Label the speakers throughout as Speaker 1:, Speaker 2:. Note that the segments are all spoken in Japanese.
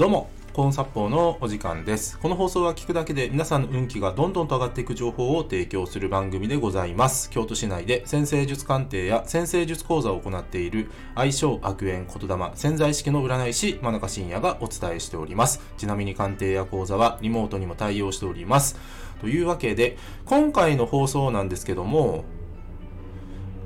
Speaker 1: どうも、コーンサッポーのお時間です。この放送は聞くだけで皆さんの運気がどんどんと上がっていく情報を提供する番組でございます。京都市内で先生術鑑定や先生術講座を行っている相性悪縁言霊潜在意識の占い師真中信也がお伝えしております。ちなみに鑑定や講座はリモートにも対応しております。というわけで、今回の放送なんですけども、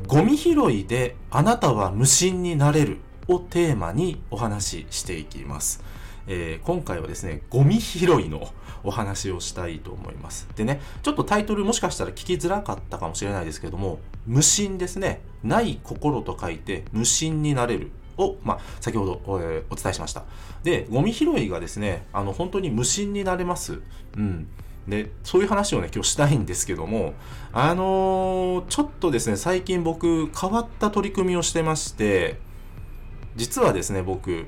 Speaker 1: ゴミ拾いであなたは無心になれるをテーマにお話ししていきます。えー今回はですね、ゴミ拾いのお話をしたいと思います。でね、ちょっとタイトルもしかしたら聞きづらかったかもしれないですけども、無心ですね。ない心と書いて無心になれる。を、まあ、先ほど、えーお伝えしました。で、ゴミ拾いがですね、あの、本当に無心になれます。うん。で、そういう話をね、今日したいんですけども、あのーちょっとですね、最近僕、変わった取り組みをしてまして、実はですね、僕、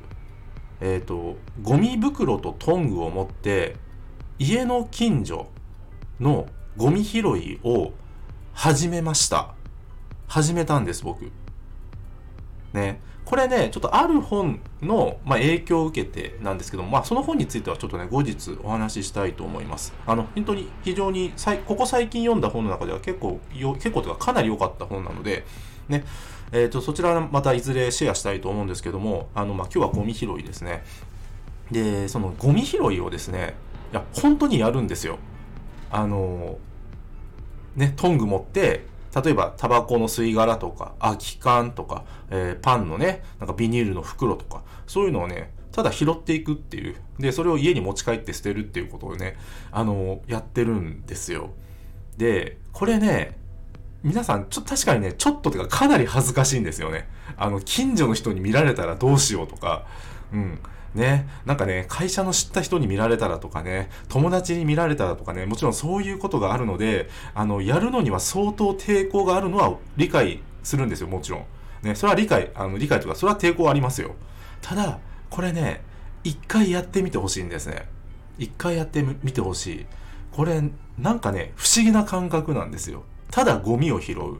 Speaker 1: えっ、と、ゴミ袋とトングを持って、家の近所のゴミ拾いを始めました。始めたんです、僕。ね。これね、ちょっとある本の、まあ、影響を受けてなんですけども、まあ、その本についてはちょっとね、後日お話ししたいと思います。あの、本当に非常に、ここ最近読んだ本の中では結構よ、結構というかかなり良かった本なので、ね、えっ、と、そちらまたいずれシェアしたいと思うんですけども、あの、まあ、今日はゴミ拾いですね。で、そのゴミ拾いをですね、いや、本当にやるんですよ。あの、ね、トング持って、例えばタバコの吸い殻とか、空き缶とか、えーパンのね、なんかビニールの袋とか、そういうのをね、ただ拾っていくっていう。で、それを家に持ち帰って捨てるっていうことをね、あの、やってるんですよ。で、これね、皆さん、ちょ、確かにね、ちょっとてかかなり恥ずかしいんですよね。あの、近所の人に見られたらどうしようとか、うん。ね、なんかね、会社の知った人に見られたらとかね、友達に見られたらとかね、もちろんそういうことがあるので、あの、やるのには相当抵抗があるのは理解するんですよ、もちろん。ね、それは理解、あの、理解とか、それは抵抗ありますよ。ただ、これね、一回やってみてほしいんですね。一回やってみてほしい。これ、なんかね、不思議な感覚なんですよ。ただゴミを拾う。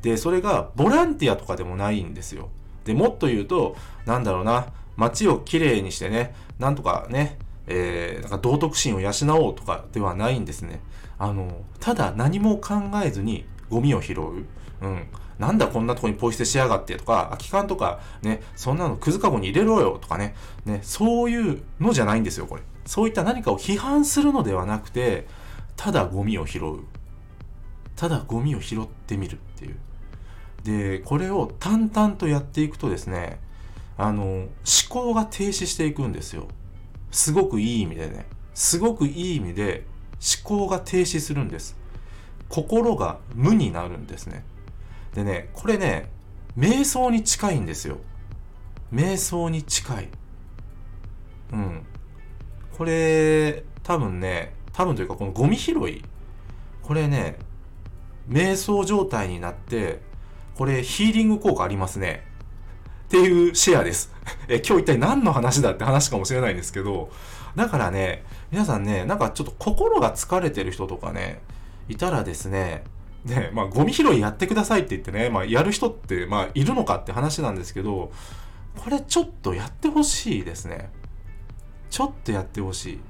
Speaker 1: で、それがボランティアとかでもないんですよ。で、もっと言うと、なんだろうな、街をきれいにしてね、なんとかね、えー、なんか道徳心を養おうとかではないんですね。あの、ただ何も考えずにゴミを拾う。うん。なんだこんなとこにポイ捨てしやがってとか、空き缶とかね、そんなのくずかごに入れろよとかね、ね、そういうのじゃないんですよ、これ。そういった何かを批判するのではなくて、ただゴミを拾う。ただゴミを拾ってみるっていう。で、これを淡々とやっていくとですね、あの、思考が停止していくんですよ。すごくいい意味でね。すごくいい意味で思考が停止するんです。心が無になるんですね。でね、これね、瞑想に近いんですよ。瞑想に近い。うん。これ、多分ね、多分というかこのゴミ拾い、これね、瞑想状態になって、これヒーリング効果ありますね。っていうシェアです。え、今日一体何の話だって話かもしれないんですけど、だからね、皆さんね、なんかちょっと心が疲れてる人とかね、いたらですね、ね、まあ、ゴミ拾いやってくださいって言ってね、まあ、やる人って、まあ、いるのかって話なんですけど、これちょっとやってほしいですね。ちょっとやってほしい。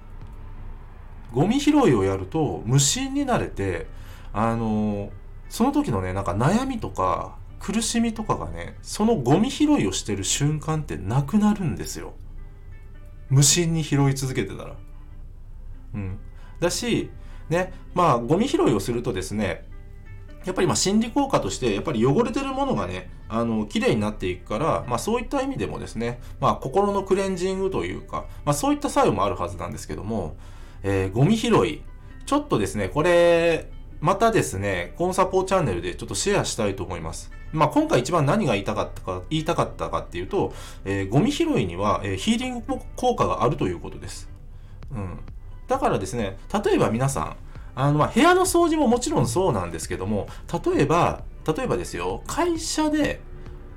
Speaker 1: ゴミ拾いをやると無心になれて、あのその時のね、なんか悩みとか苦しみとかがね、そのゴミ拾いをしてる瞬間ってなくなるんですよ。無心に拾い続けてたら。うん。だし、ね、まあ、ゴミ拾いをするとですね、やっぱりま心理効果として、やっぱり汚れてるものがね、あの、綺麗になっていくから、まあそういった意味でもですね、まあ心のクレンジングというか、まあそういった作用もあるはずなんですけども、えーゴミ拾い、ちょっとですね、これ、またですね、コンサポーチャンネルでちょっとシェアしたいと思います。まあ今回一番何が言いたかったか、言いたかったかっていうと、えーゴミ拾いには、えーヒーリング効果があるということです。うん。だからですね、例えば皆さん、あの、まあ、部屋の掃除ももちろんそうなんですけども、例えば、例えばですよ、会社で、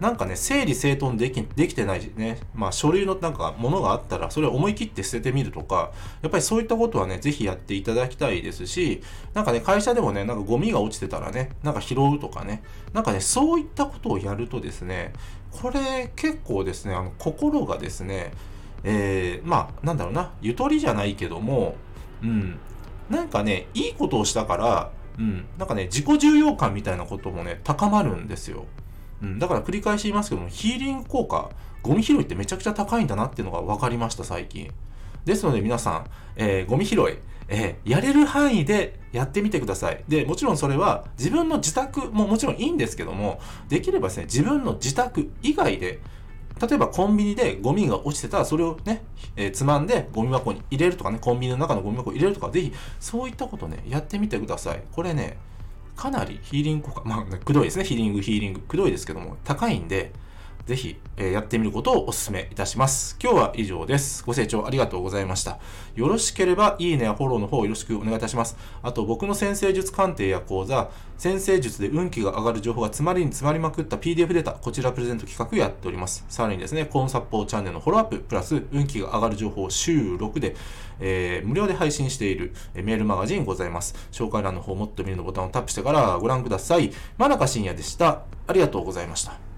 Speaker 1: なんかね、整理整頓でき、できてないね、まあ、書類のなんか、ものがあったら、それを思い切って捨ててみるとか、やっぱりそういったことはね、ぜひやっていただきたいですし、なんかね、会社でもね、なんかゴミが落ちてたらね、なんか拾うとかね、なんかね、そういったことをやるとですね、これ結構ですね、あの、心がですね、えー、まあ、なんだろうな、ゆとりじゃないけども、うん、なんかね、いいことをしたから、うん、なんかね、自己重要感みたいなこともね、高まるんですよ。うん、だから繰り返し言いますけども、ヒーリング効果、ゴミ拾いってめちゃくちゃ高いんだなっていうのが分かりました、最近。ですので皆さん、えー、ゴミ拾い、えー、やれる範囲でやってみてください。で、もちろんそれは自分の自宅ももちろんいいんですけども、できればですね、自分の自宅以外で、例えばコンビニでゴミが落ちてたらそれをね、えー、つまんでゴミ箱に入れるとかね、コンビニの中のゴミ箱に入れるとか、ぜひそういったことね、やってみてください。これね、かなりヒーリング効果、まあ、くどいですね、ヒーリング、ヒーリング、くどいですけども、高いんで、ぜひ、えー、やってみることをお勧めいたします。今日は以上です。ご清聴ありがとうございました。よろしければ、いいねやフォローの方よろしくお願いいたします。あと、僕の先生術鑑定や講座、先生術で運気が上がる情報が詰まりに詰まりまくった PDF データ、こちらプレゼント企画やっております。さらにですね、コーンサッポーチャンネルのフォローアップ、プラス、運気が上がる情報を週6で、えー、無料で配信しているメールマガジンございます。紹介欄の方、もっと見るのボタンをタップしてからご覧ください。真中深也でした。ありがとうございました。